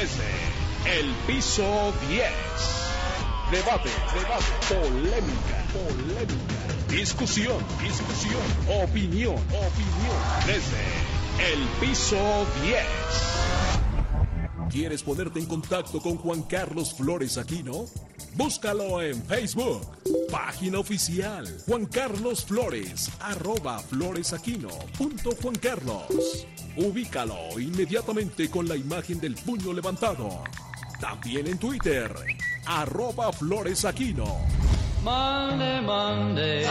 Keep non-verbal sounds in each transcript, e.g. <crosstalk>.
desde el piso 10. Debate, debate, polémica, polémica, discusión, discusión, opinión, opinión, desde el piso 10. ¿Quieres ponerte en contacto con Juan Carlos Flores Aquino? Búscalo en Facebook, página oficial Juan Carlos Flores, arroba Carlos. Ubícalo inmediatamente con la imagen del puño levantado. También en Twitter, arroba floresaquino. Monday.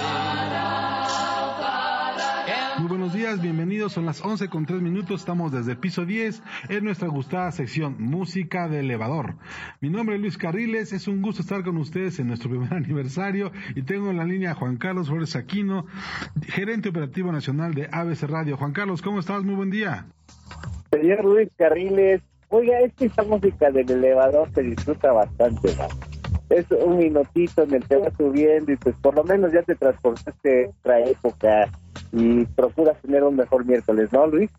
Buenos días, bienvenidos. Son las 11 con 3 minutos. Estamos desde el piso 10 en nuestra gustada sección Música de Elevador. Mi nombre es Luis Carriles. Es un gusto estar con ustedes en nuestro primer <laughs> aniversario. Y tengo en la línea a Juan Carlos Flores Aquino, gerente operativo nacional de ABC Radio. Juan Carlos, ¿cómo estás? Muy buen día. Señor Luis Carriles, oiga, es que esta música del elevador se disfruta bastante, ¿no? Es un minutito en el que subiendo y pues por lo menos ya te transportaste a otra época y procuras tener un mejor miércoles, ¿no, Luis?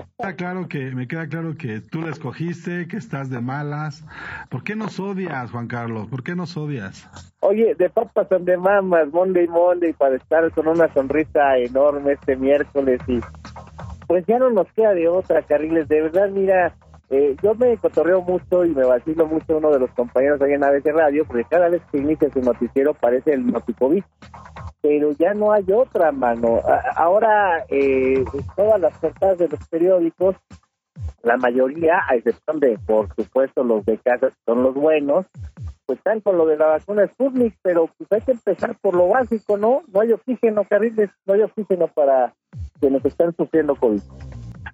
Está claro que, me queda claro que tú la escogiste, que estás de malas. ¿Por qué nos odias, Juan Carlos? ¿Por qué nos odias? Oye, de papas son de mamas, Monday, Monday, para estar con una sonrisa enorme este miércoles y pues ya no nos queda de otra, Carriles. De verdad, mira, eh, yo me cotorreo mucho y me vacilo mucho uno de los compañeros ahí en ABC Radio, porque cada vez que inicia su noticiero parece el Noticovid. Pero ya no hay otra, mano. Ahora, eh, todas las portadas de los periódicos, la mayoría, a excepción de, por supuesto, los de casa, son los buenos, pues están con lo de la vacuna Sputnik, pero pues hay que empezar por lo básico, ¿no? No hay oxígeno, Carriles, no hay oxígeno para quienes están sufriendo COVID.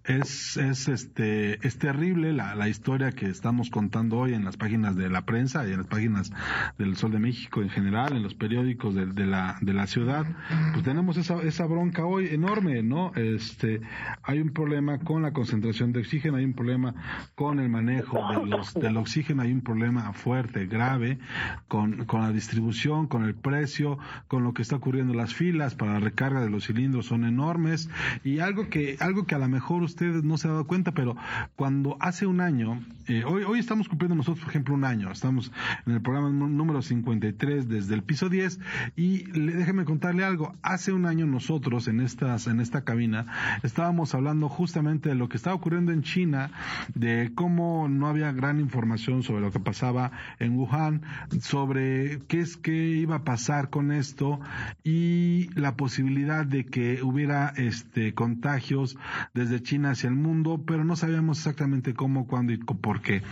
Es, es, este, es terrible la, la historia que estamos contando hoy en las páginas de la prensa y en las páginas del Sol de México en general, en los periódicos de, la, de la ciudad. Pues tenemos esa, esa bronca hoy enorme, ¿no? Este, hay un problema con la concentración de oxígeno, hay un problema con el manejo del oxígeno, hay un problema fuerte, grave, con, con la distribución, con el precio, con lo que está ocurriendo. Las filas para la recarga de los cilindros son enormes y algo que, algo que a lo mejor ustedes no se han dado cuenta, pero cuando hace un año, eh, hoy, hoy estamos cumpliendo nosotros, por ejemplo, un año, estamos en el programa nú- número 53 desde el piso 10 y le, déjeme contarle algo, hace un año nosotros en estas, en esta cabina estábamos hablando justamente de lo que estaba ocurriendo en China, de cómo no había gran información sobre lo que pasaba en Wuhan, sobre qué es que iba a pasar con esto y la posibilidad de que hubiera este contagios desde China hacia el mundo, pero no sabíamos exactamente cómo, cuándo y por qué.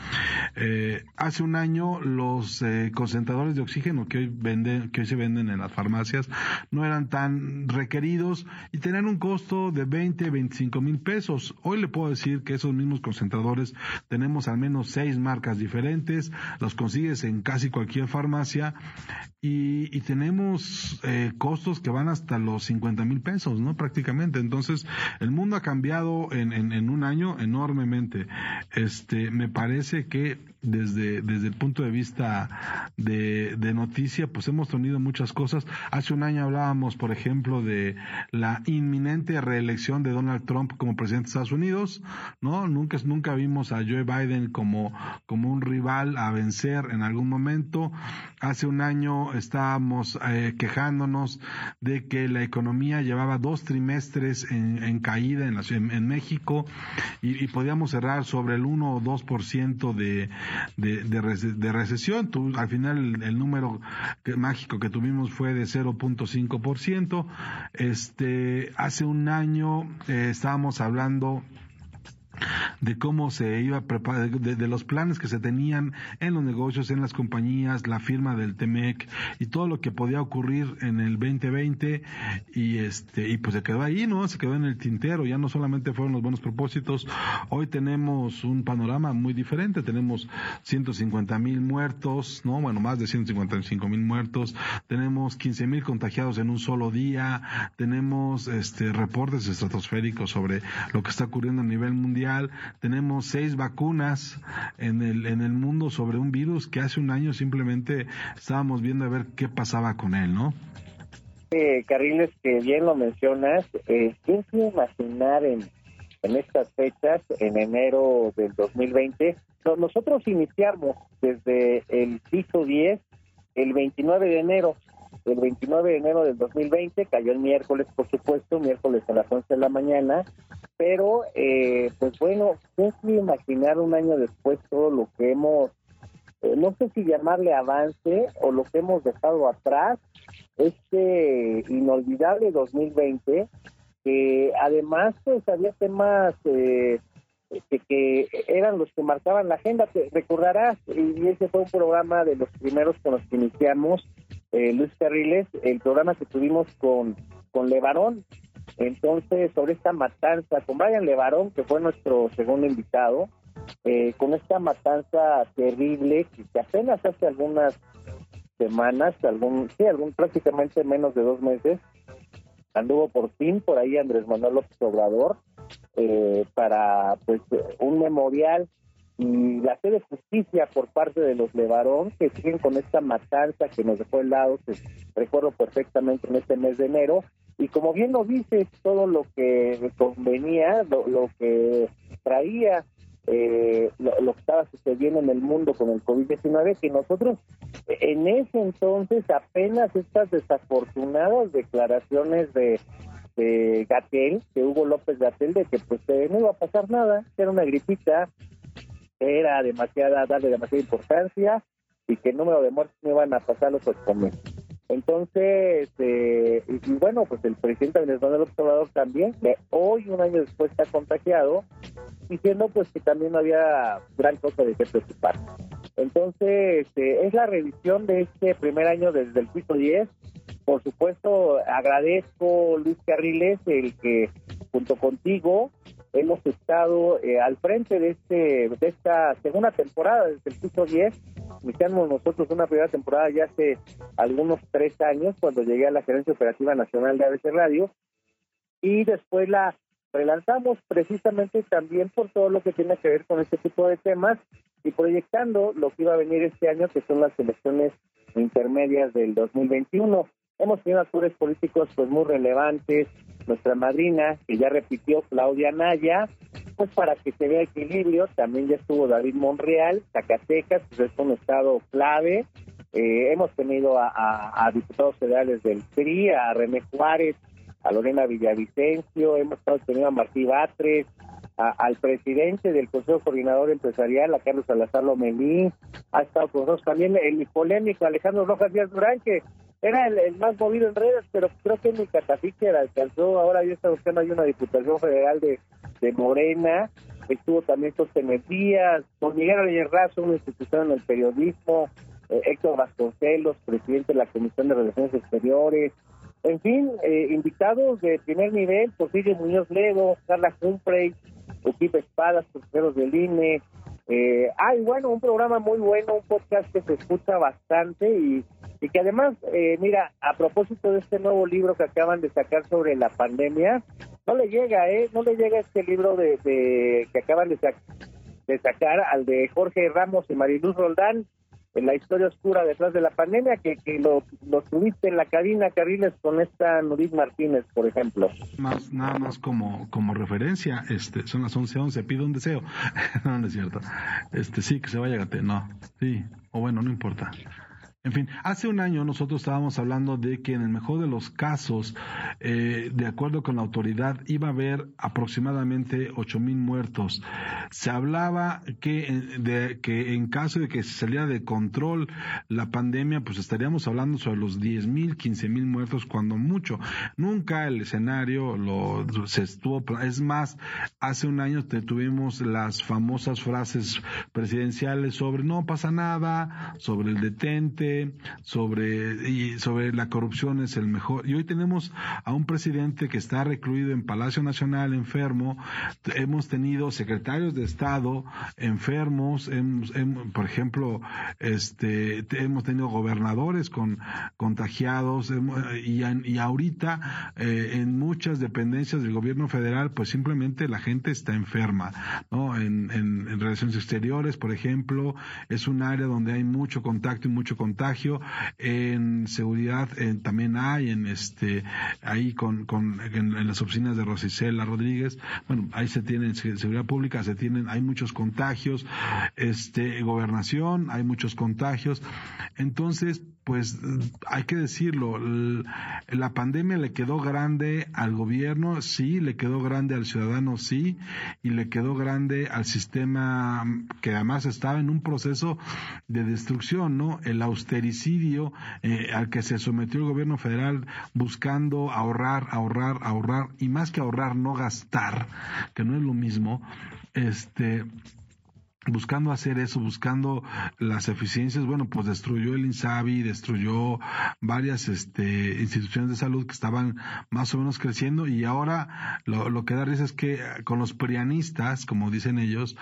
Eh, hace un año los eh, concentradores de oxígeno que hoy venden, que hoy se venden en las farmacias no eran tan requeridos y tenían un costo de 20, 25 mil pesos. Hoy le puedo decir que esos mismos concentradores tenemos al menos seis marcas diferentes, los consigues en casi cualquier farmacia y, tenemos eh, costos que van hasta los 50 mil pesos, ¿no? Prácticamente. Entonces, el mundo ha cambiado en, un año enormemente. Este, me parece que desde, desde el punto de vista de, de noticia, pues hemos tenido muchas cosas. Hace un año hablábamos, por ejemplo, de la inminente reelección de Donald Trump como presidente de Estados Unidos, ¿no? Nunca, nunca vimos a Joe Biden como, como un rival a vencer en algún momento. Hace un año estábamos eh, quejándonos de que la economía llevaba dos trimestres en, caída en, la, en, en México y, y, podíamos cerrar sobre el 1 o 2% de, de, de, de, recesión. Tú, al final el, el número que, mágico que tuvimos fue de 0.5%. Este, hace un año eh, estábamos hablando de cómo se iba a preparar, de, de, los planes que se tenían en los negocios, en las compañías, la firma del TEMEC y todo lo que podía ocurrir en el 2020 y este y pues se quedó ahí, ¿no? Se quedó en el tintero, ya no solamente fueron los buenos propósitos, hoy tenemos un panorama muy diferente, tenemos 150 mil muertos, ¿no? Bueno, más de 155 mil muertos, tenemos 15 mil contagiados en un solo día, tenemos este reportes estratosféricos sobre lo que está ocurriendo a nivel mundial, tenemos seis vacunas en el, en el mundo sobre un virus que hace un año simplemente estábamos viendo a ver qué pasaba con él, ¿no? Eh, Carriles, que bien lo mencionas, eh, ¿quién se imaginar en en estas fechas, en enero del 2020. nosotros iniciamos desde el piso 10 el 29 de enero. El 29 de enero del 2020 cayó el miércoles, por supuesto, miércoles a las 11 de la mañana. Pero, eh, pues bueno, es imaginar un año después todo lo que hemos, eh, no sé si llamarle avance o lo que hemos dejado atrás, este inolvidable 2020 que además pues había temas eh, que, eran los que marcaban la agenda. Te recordarás, y ese fue un programa de los primeros con los que iniciamos, eh, Luis Carriles, el programa que tuvimos con, con Levarón. Entonces, sobre esta matanza, con Brian Levarón, que fue nuestro segundo invitado, eh, con esta matanza terrible que, apenas hace algunas semanas, algún, sí, algún prácticamente menos de dos meses, anduvo por fin por ahí Andrés Manuel López Obrador eh, para pues un memorial y la sede de justicia por parte de los Levarón que siguen con esta matanza que nos dejó el lado, que recuerdo perfectamente en este mes de enero. Y como bien lo dice todo lo que convenía, lo que traía eh, lo, que estaba sucediendo en el mundo con el COVID-19, que nosotros en ese entonces apenas estas desafortunadas declaraciones de, de Gatel, de Hugo López Gatel, de que pues eh, no iba a pasar nada, que era una gripita, era demasiada, darle demasiada importancia y que el número de muertes no iban a pasar los ocho meses. Entonces, eh, y, bueno, pues el presidente Venezuela López Obrador también, hoy, un año después, está contagiado, diciendo pues que también no había gran cosa de qué preocupar. Entonces, eh, es la revisión de este primer año desde el piso 10. Por supuesto, agradezco, Luis Carriles, el que junto contigo hemos estado eh, al frente de este de esta segunda temporada desde el piso 10 iniciamos nosotros una primera temporada ya hace algunos tres años cuando llegué a la gerencia operativa nacional de ABC Radio. Y después la relanzamos precisamente también por todo lo que tiene que ver con este tipo de temas y proyectando lo que iba a venir este año que son las elecciones intermedias del 2021 hemos tenido actores políticos pues muy relevantes. Nuestra madrina, que ya repitió Claudia Naya, pues para que se vea equilibrio, también ya estuvo David Monreal, Zacatecas, pues es un estado clave, eh, hemos tenido a, diputados federales del PRI, a René Juárez, a Lorena Villavicencio, hemos tenido a Martí Batres, al presidente del Consejo Coordinador Empresarial, a Carlos Salazar Lomelí, ha estado con nosotros también el polémico Alejandro Rojas Díaz Durán, era el, más movido en redes, pero creo que mi Catafique alcanzó, ahora ya está buscando hay una diputación federal de, de Morena, estuvo también José Díaz, con Miguel Razo, una institución en el periodismo, eh, Héctor Vasconcelos, presidente de la Comisión de Relaciones Exteriores, en fin, eh, invitados de primer nivel, Porfirio Muñoz Ledo, Carla Humphrey, Equipo Espadas, profesores del INE, eh, ah, bueno, un programa muy bueno, un podcast que se escucha bastante y que además, eh, mira, a propósito de este nuevo libro que acaban de sacar sobre la pandemia, no le llega, ¿eh? No le llega este libro de, que acaban de, de sacar al de Jorge Ramos y Mariluz Roldán, en la historia oscura detrás de la pandemia, que, que lo, lo tuviste en la cabina, Carriles, con esta Nurit Martínez, por ejemplo. Más, nada más como, como referencia, este, son las 11.11, pido un deseo. <laughs> no, no es cierto. Este, sí, que se vaya Gate, no, sí, o bueno, no importa. En fin, hace un año nosotros estábamos hablando de que en el mejor de los casos, eh, de acuerdo con la autoridad, iba a haber aproximadamente ocho mil muertos. Se hablaba que, de, que en caso de que se saliera de control la pandemia, pues estaríamos hablando sobre los diez mil, quince mil muertos, cuando mucho. Nunca el escenario lo, se estuvo. Es más, hace un año tuvimos las famosas frases presidenciales sobre no pasa nada, sobre el detente sobre, y sobre la corrupción es el mejor. Y hoy tenemos a un presidente que está recluido en Palacio Nacional enfermo. Hemos tenido secretarios de Estado enfermos. Hemos, por ejemplo, este, hemos tenido gobernadores con contagiados y, y ahorita eh, en muchas dependencias del gobierno federal, pues simplemente la gente está enferma, ¿no? En, en relaciones exteriores, por ejemplo, es un área donde hay mucho contacto y mucho contacto En seguridad también hay, en este, ahí con, con en, las oficinas de Rosicela Rodríguez, bueno, ahí se tienen seguridad pública, se tienen, hay muchos contagios, este, gobernación, hay muchos contagios. Entonces, pues hay que decirlo, la pandemia le quedó grande al gobierno, sí, le quedó grande al ciudadano, sí, y le quedó grande al sistema que además estaba en un proceso de destrucción, ¿no? El austericidio eh, al que se sometió el gobierno federal buscando ahorrar, ahorrar, ahorrar, y más que ahorrar, no gastar, que no es lo mismo, este buscando hacer eso, buscando las eficiencias, bueno, pues destruyó el INSABI, destruyó varias este, instituciones de salud que estaban más o menos creciendo y ahora lo, que da risa es que con los prianistas, como dicen ellos,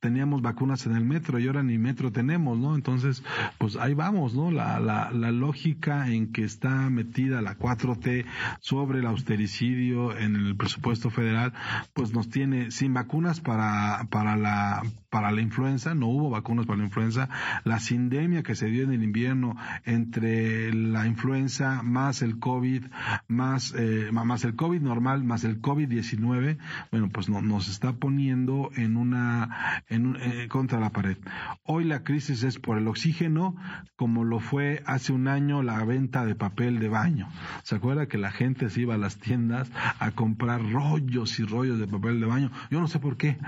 teníamos vacunas en el metro y ahora ni metro tenemos, ¿no? Entonces, pues ahí vamos, ¿no? La, la, la lógica en que está metida la 4T sobre el austericidio en el presupuesto federal, pues nos tiene sin vacunas para, para la, para la influenza, no hubo vacunas para la influenza, la sindemia que se dio en el invierno entre la influenza más el COVID, más, eh, más el COVID normal, más el COVID-19, bueno, pues no, nos está poniendo en una, en, eh, contra la pared. Hoy la crisis es por el oxígeno, como lo fue hace un año la venta de papel de baño. ¿Se acuerda que la gente se iba a las tiendas a comprar rollos y rollos de papel de baño? Yo no sé por qué,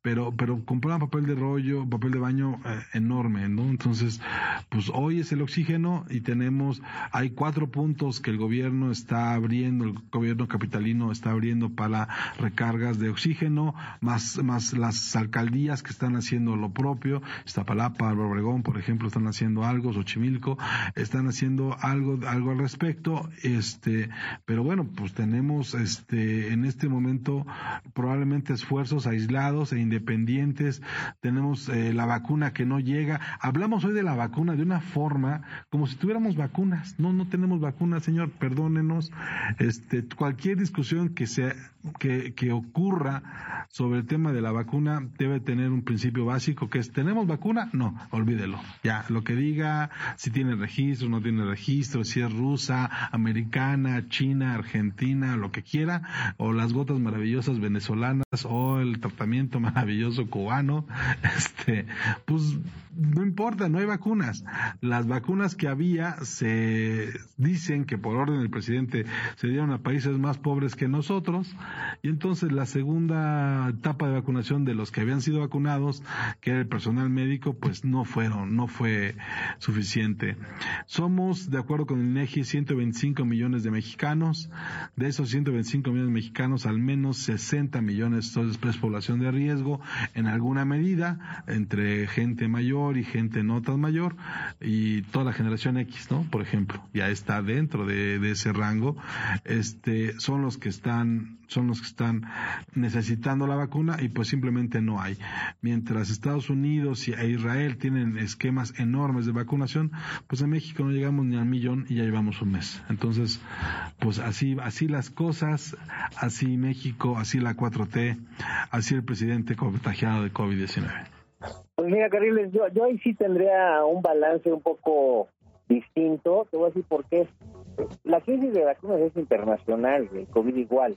pero, pero compraban papel de rollo, papel de baño eh, enorme, ¿no? Entonces, pues hoy es el oxígeno y tenemos, hay cuatro puntos que el gobierno está abriendo, el gobierno capitalino está abriendo para recargas de oxígeno, más, más las alcaldías que están haciendo lo propio, Iztapalapa, Obregón, por ejemplo, están haciendo algo, Xochimilco, están haciendo algo, algo al respecto, este, pero bueno, pues tenemos, este, en este momento probablemente esfuerzos aislados e independientes tenemos eh, la vacuna que no llega. Hablamos hoy de la vacuna de una forma como si tuviéramos vacunas. No, no tenemos vacunas, señor, perdónenos. Este, cualquier discusión que sea que, que ocurra sobre el tema de la vacuna debe tener un principio básico que es ¿tenemos vacuna? No, olvídelo. Ya, lo que diga, si tiene registro, no tiene registro, si es rusa, americana, china, argentina, lo que quiera, o las gotas maravillosas venezolanas, o el tratamiento maravilloso cubano, <laughs> este, pues no importa, no hay vacunas. Las vacunas que había se dicen que por orden del presidente se dieron a países más pobres que nosotros y entonces la segunda etapa de vacunación de los que habían sido vacunados, que era el personal médico, pues no fueron, no fue suficiente. Somos, de acuerdo con el INEGI, 125 millones de mexicanos. De esos 125 millones de mexicanos, al menos 60 millones son población de riesgo en alguna medida, entre gente mayor y gente no tan mayor, y toda la generación X, ¿no? Por ejemplo, ya está dentro de, de ese rango. Este, son los que están son los que están necesitando la vacuna y pues simplemente no hay. Mientras Estados Unidos e Israel tienen esquemas enormes de vacunación, pues en México no llegamos ni al millón y ya llevamos un mes. Entonces, pues así, así las cosas, así México, así la 4T, así el presidente contagiado de COVID-19. Pues mira, Carriles, yo, yo ahí sí tendría un balance un poco distinto. Te voy a decir por qué. La crisis de vacunas es internacional, el COVID igual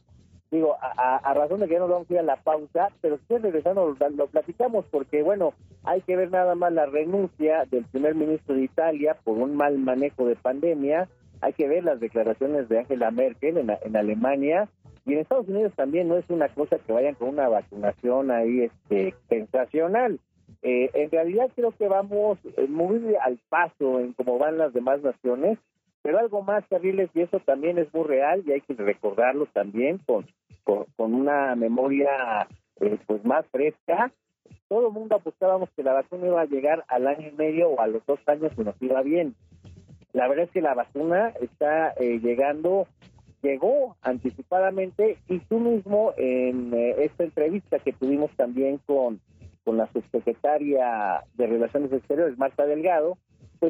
digo, a, razón de que ya nos vamos a ir a la pausa, pero si regresando lo, lo, platicamos porque, bueno, hay que ver nada más la renuncia del primer ministro de Italia por un mal manejo de pandemia, hay que ver las declaraciones de Angela Merkel en, en Alemania. Y en Estados Unidos también no es una cosa que vayan con una vacunación ahí este, sensacional. Eh, en realidad creo que vamos eh, muy al paso en cómo van las demás naciones pero algo más, Carriles, y eso también es muy real y hay que recordarlo también con, con, una memoria eh, pues más fresca. Todo el mundo apostábamos que la vacuna iba a llegar al año y medio o a los dos años y nos iba bien. La verdad es que la vacuna está eh, llegando, llegó anticipadamente y tú mismo en eh, esta entrevista que tuvimos también con, con la subsecretaria de Relaciones Exteriores, Marta Delgado,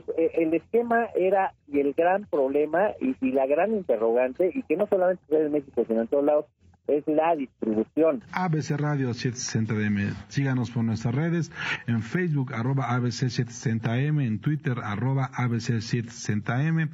pues eh, el esquema era y el gran problema y, la gran interrogante, y que no solamente en México, sino en todos lados, es la distribución. ABC Radio 760M. Síganos por nuestras redes, en Facebook arroba ABC 760M, en Twitter arroba ABC 760M,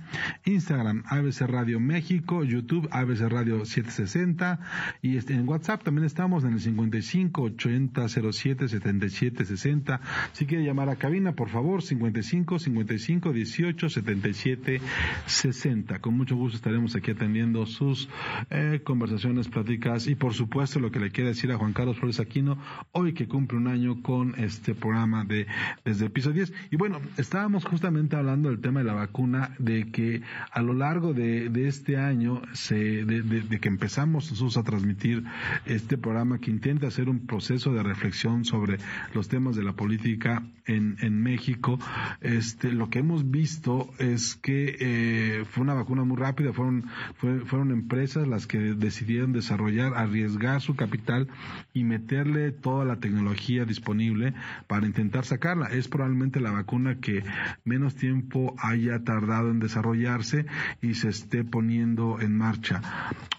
Instagram ABC Radio México, YouTube ABC Radio 760 y este, en WhatsApp también estamos en el 55 80 07 77 60. Si quiere llamar a cabina, por favor, 55 55 18 77 60. Con mucho gusto estaremos aquí atendiendo sus eh, conversaciones, pláticas y por supuesto lo que le quiere decir a Juan Carlos Flores Aquino hoy que cumple un año con este programa de desde el piso 10. Y bueno, estábamos justamente hablando del tema de la vacuna, de que a lo largo de, este año, se, de, que empezamos nosotros a transmitir este programa que intenta hacer un proceso de reflexión sobre los temas de la política en, México, este, lo que hemos visto es que eh, fue una vacuna muy rápida, fueron, fueron empresas las que decidieron desarrollar, arriesgar su capital y meterle toda la tecnología disponible para intentar sacarla. Es probablemente la vacuna que menos tiempo haya tardado en desarrollarse y se esté poniendo en marcha.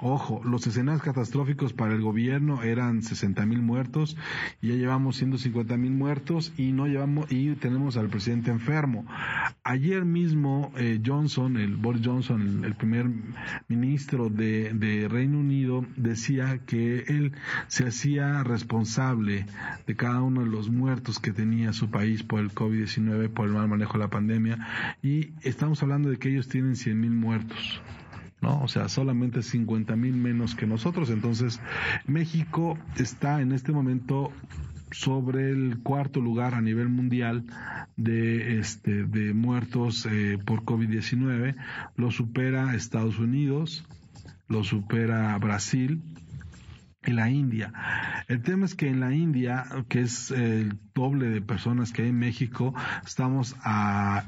Ojo, los escenarios catastróficos para el gobierno eran 60 mil muertos ya llevamos 150 mil muertos y no llevamos y tenemos al presidente enfermo. Ayer mismo eh, Johnson, el Boris Johnson, el, primer ministro de, de Reino Unido, decía que él se hacía responsable de cada uno de los muertos que tenía su país por el COVID-19, por el mal manejo de la pandemia, y estamos hablando de que ellos tienen 100 mil muertos. ¿no? O sea, solamente 50 mil menos que nosotros. Entonces, México está en este momento sobre el cuarto lugar a nivel mundial de este de muertos eh, por COVID-19 lo supera Estados Unidos lo supera Brasil y la India. El tema es que en la India, que es el doble de personas que hay en México, estamos a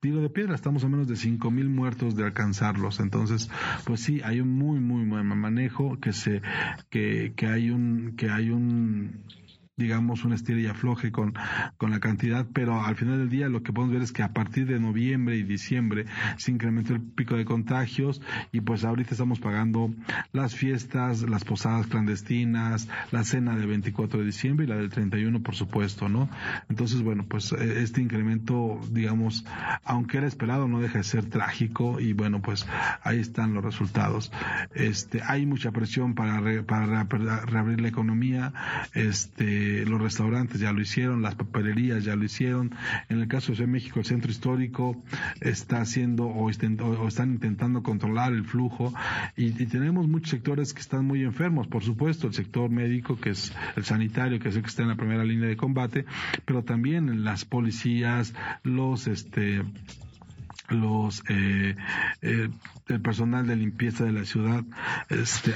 tiro de piedra, estamos a menos de cinco mil muertos de alcanzarlos. Entonces, pues sí, hay un muy, muy buen manejo que se, que, que hay un, que hay un, digamos, un estira y afloje con, con la cantidad, pero al final del día lo que podemos ver es que a partir de noviembre y diciembre se incrementó el pico de contagios y pues ahorita estamos pagando las fiestas, las posadas clandestinas, la cena del 24 de diciembre y la del 31, por supuesto, ¿no? Entonces, bueno, pues eh, este incremento, digamos, aunque era esperado, no deja de ser trágico y bueno, pues ahí están los resultados. Este, hay mucha presión para, para reabrir la economía, este, los restaurantes ya lo hicieron, las papelerías ya lo hicieron. En el caso de México, el centro histórico está haciendo o, están intentando controlar el flujo y, tenemos muchos sectores que están muy enfermos, por supuesto, el sector médico, que es el sanitario, que es el que está en la primera línea de combate, pero también las policías, los este los eh, eh, el personal de limpieza de la ciudad este,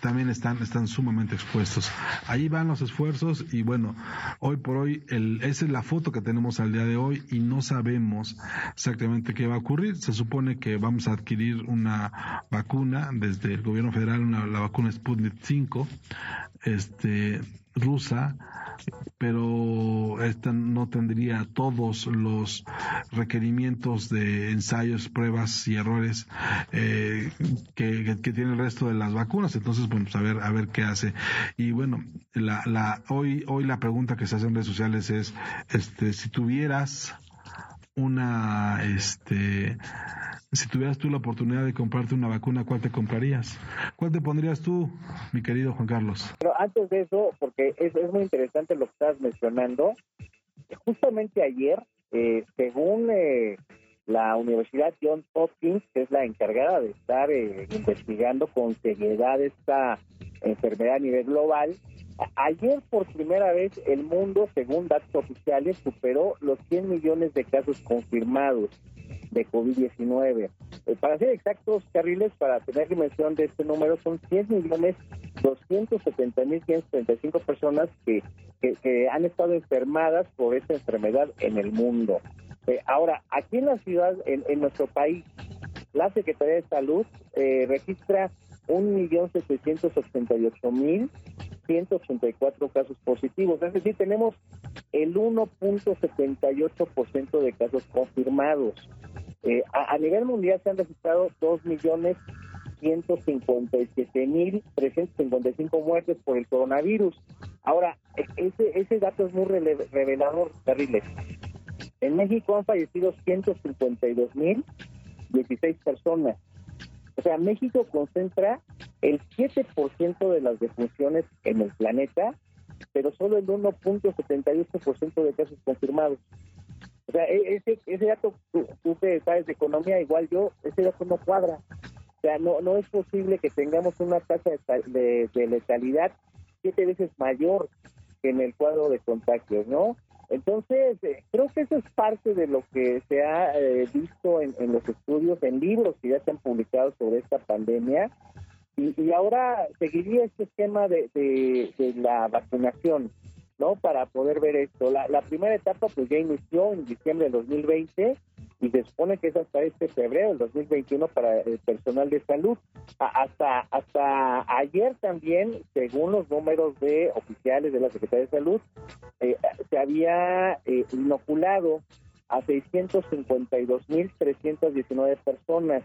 también están están sumamente expuestos. Ahí van los esfuerzos y bueno hoy por hoy el, esa es la foto que tenemos al día de hoy y no sabemos exactamente qué va a ocurrir. Se supone que vamos a adquirir una vacuna desde el gobierno federal una, la vacuna Sputnik 5 este rusa, pero esta no tendría todos los requerimientos de ensayos, pruebas y errores eh, que, que, tiene el resto de las vacunas. Entonces, bueno, pues a ver, a ver qué hace. Y bueno, la, la, hoy, hoy la pregunta que se hace en redes sociales es, este, si tuvieras una, este, si tuvieras tú la oportunidad de comprarte una vacuna, ¿cuál te comprarías? ¿Cuál te pondrías tú, mi querido Juan Carlos? Pero antes de eso, porque es, es muy interesante lo que estás mencionando, justamente ayer, eh, según eh, la Universidad Johns Hopkins, que es la encargada de estar eh, investigando con seriedad esta enfermedad a nivel global, Ayer por primera vez el mundo, según datos oficiales, superó los 100 millones de casos confirmados de COVID-19. Eh, para ser exactos, Carriles, para tener dimensión de este número, son 100 millones 270 mil 535 personas que, que, han estado enfermadas por esta enfermedad en el mundo. Eh, ahora, aquí en la ciudad, en, nuestro país, la Secretaría de Salud eh, registra 1.788.000 184 casos positivos, es decir, tenemos el 1.78% de casos confirmados. Eh, a, nivel mundial se han registrado 2 millones 157.355 muertes por el coronavirus. Ahora, e, ese, ese dato es muy revelador, terrible. En México han fallecido 152.016 personas. O sea, México concentra el 7% de las defunciones en el planeta, pero solo el 1.78% de casos confirmados. O sea, e, ese, ese dato, tú, que sabes de economía, igual yo, ese dato no cuadra. O sea, no, no es posible que tengamos una tasa de, de, letalidad siete veces mayor que en el cuadro de contagios, ¿no? Entonces, eh, creo que eso es parte de lo que se ha eh, visto en, los estudios, en libros que ya se han publicado sobre esta pandemia. Y, y ahora seguiría este esquema de, de, de la vacunación. ¿no? Para poder ver esto. La, la primera etapa pues ya inició en diciembre del 2020 y se supone que es hasta este febrero del 2021 para el personal de salud. hasta hasta ayer también, según los números de oficiales de la Secretaría de Salud, eh, se había eh, inoculado a 652.319 personas,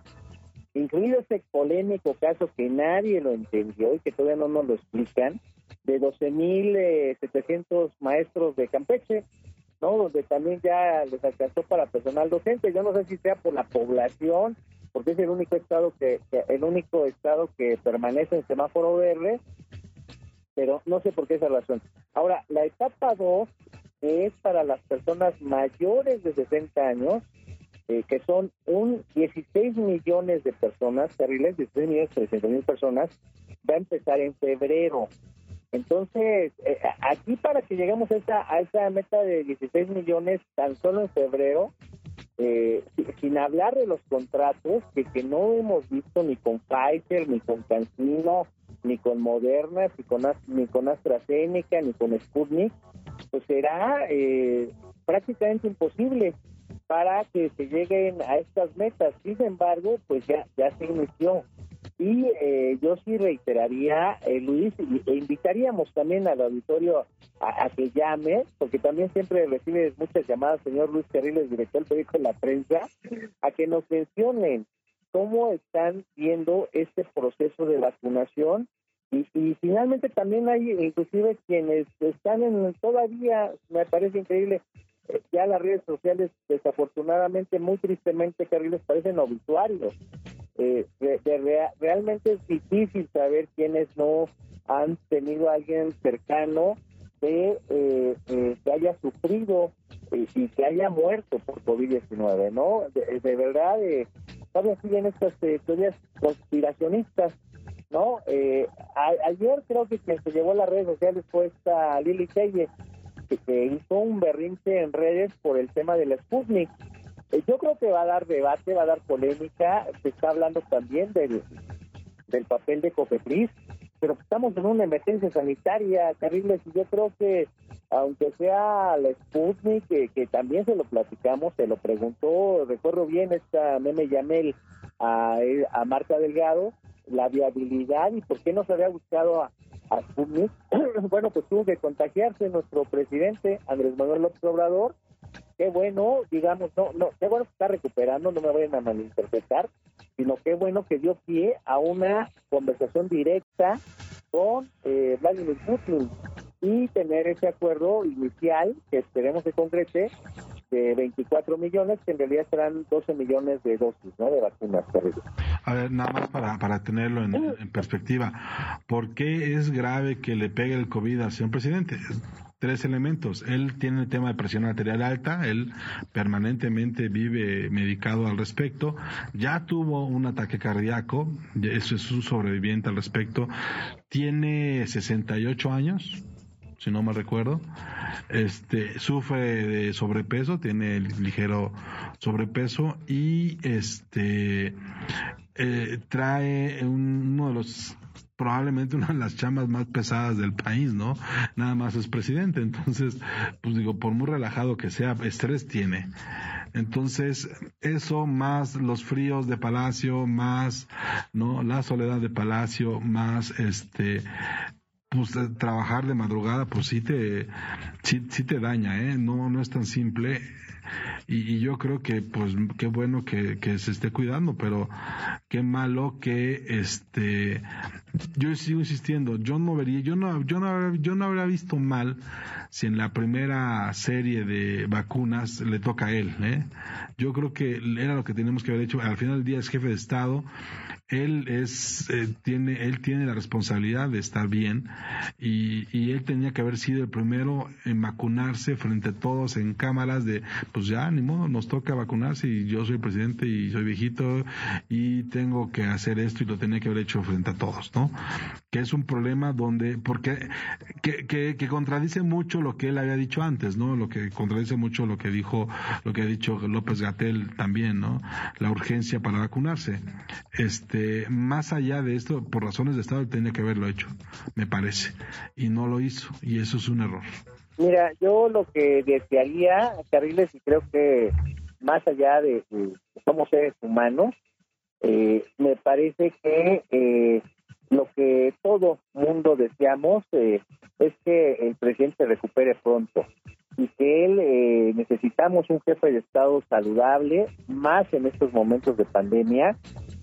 incluido ese polémico caso que nadie lo entendió y que todavía no nos lo explican, de 12.700 eh, maestros de Campeche, ¿no? Donde también ya les alcanzó para personal docente. Yo no sé si sea por la población, porque es el único estado que, el único estado que permanece en semáforo verde, pero no sé por qué esa razón. Ahora, la etapa 2 es para las personas mayores de 60 años, eh, que son un 16 millones de personas, terribles, 16 millones 300 mil personas, va a empezar en febrero. Entonces, eh, aquí para que lleguemos a esa, a esa meta de 16 millones tan solo en febrero, eh, sin hablar de los contratos que, no hemos visto ni con Pfizer, ni con Cancino, ni con Moderna, ni con, ni con AstraZeneca, ni con Sputnik, pues será eh, prácticamente imposible para que se lleguen a estas metas. Sin embargo, pues ya, ya se inició. Y eh, yo sí reiteraría, eh, Luis, e invitaríamos también al auditorio a, que llame, porque también siempre recibe muchas llamadas, señor Luis Carriles, director del periódico La Prensa, a que nos mencionen cómo están viendo este proceso de vacunación. Y, y, finalmente también hay inclusive quienes están en todavía, me parece increíble, ya las redes sociales desafortunadamente, muy tristemente, Carriles, parecen obituarios. Eh, realmente es difícil saber quiénes no han tenido a alguien cercano que, eh, eh, que haya sufrido y que haya muerto por COVID-19, ¿no? De, verdad, eh, todavía siguen estas teorías conspiracionistas, ¿no? ayer creo que se llevó a las redes sociales fue esta Lili Keye, que, hizo un berrinche en redes por el tema de la Sputnik. Eh, yo creo que va a dar debate, va a dar polémica. Se está hablando también del, del papel de Cofepris, pero estamos en una emergencia sanitaria, terrible. Y yo creo que, aunque sea la Sputnik, que, también se lo platicamos, se lo preguntó, recuerdo bien esta meme Yamel a, a Marta Delgado, la viabilidad y por qué no se había buscado a. <clears throat> bueno, pues tuvo que contagiarse nuestro presidente Andrés Manuel López Obrador. Qué bueno, digamos, no, no, qué bueno que está recuperando, no me vayan a malinterpretar, sino qué bueno que dio pie a una conversación directa con eh, Vladimir Putin y tener ese acuerdo inicial que esperemos que concrete de 24 millones, que en realidad serán 12 millones de dosis ¿no? de vacunas. A ver, nada más para, para tenerlo en, en perspectiva, ¿por qué es grave que le pegue el COVID al señor presidente? tres elementos. Él tiene el tema de presión arterial alta, él permanentemente vive medicado al respecto, ya tuvo un ataque cardíaco, eso es un sobreviviente al respecto, tiene 68 años, si no me recuerdo, este, sufre de sobrepeso, tiene ligero sobrepeso y este eh, trae uno de los probablemente una de las chamas más pesadas del país, ¿no? Nada más es presidente, entonces, pues digo, por muy relajado que sea, estrés tiene. Entonces, eso más los fríos de Palacio, más, ¿no? La soledad de Palacio, más este, pues trabajar de madrugada, pues sí te, sí, te daña, ¿eh? No, no es tan simple y, yo creo que pues qué bueno que, que, se esté cuidando, pero qué malo que este yo sigo insistiendo, yo no vería, yo no, yo no, yo no habría visto mal si en la primera serie de vacunas le toca a él, ¿eh? Yo creo que era lo que tenemos que haber hecho. Al final del día es jefe de Estado él es eh, tiene él tiene la responsabilidad de estar bien y, y, él tenía que haber sido el primero en vacunarse frente a todos en cámaras de pues ya ni modo nos toca vacunarse y yo soy presidente y soy viejito y tengo que hacer esto y lo tenía que haber hecho frente a todos no que es un problema donde porque que, que, que contradice mucho lo que él había dicho antes no lo que contradice mucho lo que dijo lo que ha dicho López Gatel también no la urgencia para vacunarse. Este más allá de esto, por razones de Estado, tenía que haberlo hecho, me parece, y no lo hizo, y eso es un error. Mira, yo lo que desearía, Carriles, y creo que más allá de que somos seres humanos, eh, me parece que eh, lo que todo mundo deseamos eh, es que el presidente recupere pronto y que él necesitamos un jefe de Estado saludable, más en estos momentos de pandemia,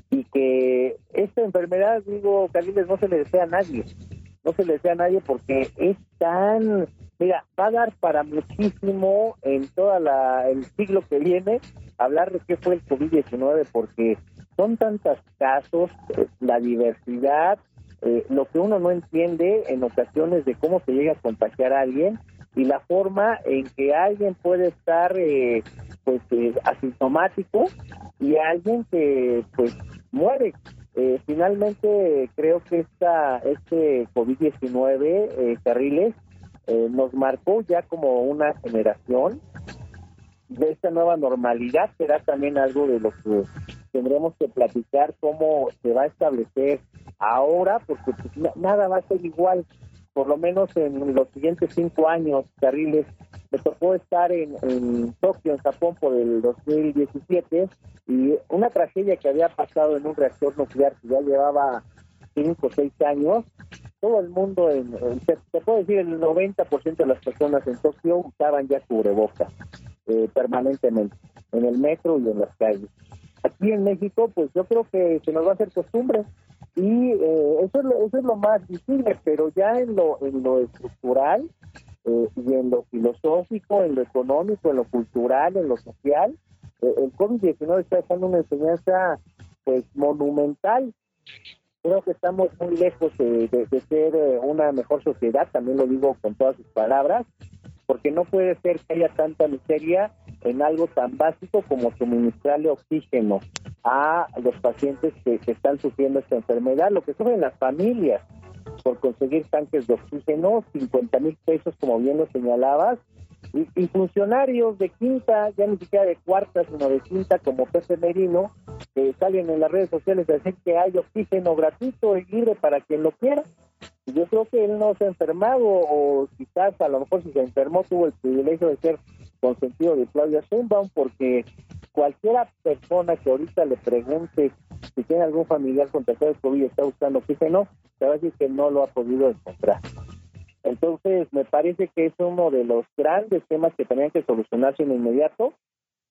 y que esta enfermedad, digo, Caliles, no se le desea a nadie, no se le desea a nadie porque es tan, mira, va a dar para muchísimo en toda el siglo que viene hablar de qué fue el COVID-19 porque son tantos casos, eh, la diversidad, eh, lo que uno no entiende en ocasiones de cómo se llega a contagiar a alguien y la forma en que alguien puede estar eh, pues asintomático y alguien que pues muere. Eh, finalmente, creo que esta, este COVID-19, eh, Carriles, eh, nos marcó ya como una generación de esta nueva normalidad. Será también algo de lo que tendremos que platicar, cómo se va a establecer ahora, porque pues, nada va a ser igual por lo menos en los siguientes cinco años, Carriles, me tocó estar en, en Tokio, en Japón, por el 2017, y una tragedia que había pasado en un reactor nuclear que ya llevaba cinco o seis años, todo el mundo, en, se, puede decir el 90% de las personas en Tokio usaban ya cubrebocas eh, permanentemente, en el metro y en las calles. Aquí en México, pues yo creo que se nos va a hacer costumbre y eh, eso, es lo, eso es lo más visible, pero ya en lo, en lo estructural eh, y en lo filosófico, en lo económico, en lo cultural, en lo social, eh, el COVID-19 está dejando una enseñanza pues monumental. Creo que estamos muy lejos de, ser una mejor sociedad, también lo digo con todas sus palabras, porque no puede ser que haya tanta miseria en algo tan básico como suministrarle oxígeno a los pacientes que, están sufriendo esta enfermedad, lo que sufren las familias por conseguir tanques de oxígeno, 50 mil pesos, como bien lo señalabas, y, funcionarios de quinta, ya ni siquiera de cuarta, sino de quinta, como Pepe Merino, que salen en las redes sociales a decir que hay oxígeno gratuito y libre para quien lo quiera. Yo creo que él no se ha enfermado, o quizás a lo mejor si se enfermó tuvo el privilegio de ser consentido de Claudia Sheinbaum, porque cualquiera persona que ahorita le pregunte si tiene algún familiar contagiado de COVID y está buscando oxígeno, te va a decir que no lo ha podido encontrar. Entonces, me parece que es uno de los grandes temas que tenían que solucionarse en inmediato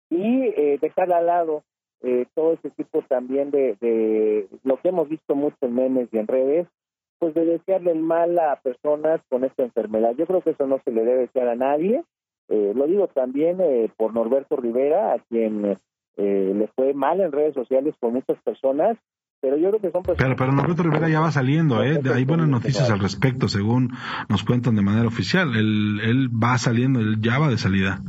y eh, dejar al lado eh, todo ese tipo también de, de lo que hemos visto mucho en memes y en redes, pues de desearle el mal a personas con esta enfermedad. Yo creo que eso no se le debe desear a nadie eh, lo digo también eh, por Norberto Rivera, a quien eh, le fue mal en redes sociales por muchas personas, pero yo creo que son personas... Pero, pero Norberto Rivera ya va saliendo, ¿eh? Hay buenas noticias al respecto, según nos cuentan de manera oficial. Él, él va saliendo, él ya va de salida.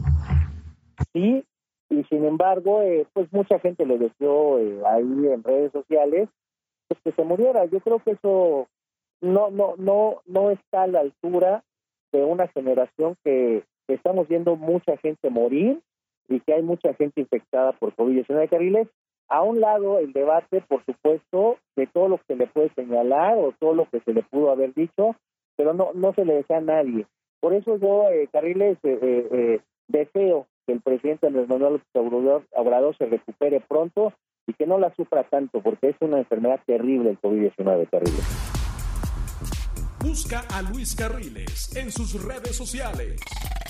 Sí, y sin embargo, pues mucha gente le deseó ahí en redes sociales pues que se muriera. Yo creo que eso no, no, no, no está a la altura de una generación que estamos viendo mucha gente morir y que hay mucha gente infectada por COVID-19 Carriles. A un lado el debate, por supuesto, de todo lo que se le puede señalar o todo lo que se le pudo haber dicho, pero no no se le desea a nadie. Por eso yo, eh, Carriles, eh, eh, deseo que el presidente Andrés Manuel Obrador, se recupere pronto y que no la sufra tanto, porque es una enfermedad terrible el COVID-19, Carriles. Busca a Luis Carriles en sus redes sociales.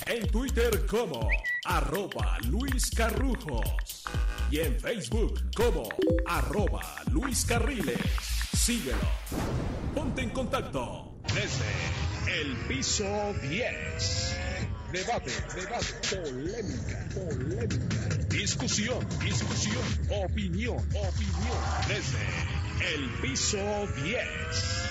En Twitter como arroba Luis Carrujos. Y en Facebook como arroba Luis Carriles. Síguelo. Ponte en contacto desde el piso 10. Debate, debate, polémica, polémica. Discusión, discusión, opinión, opinión. Desde el piso 10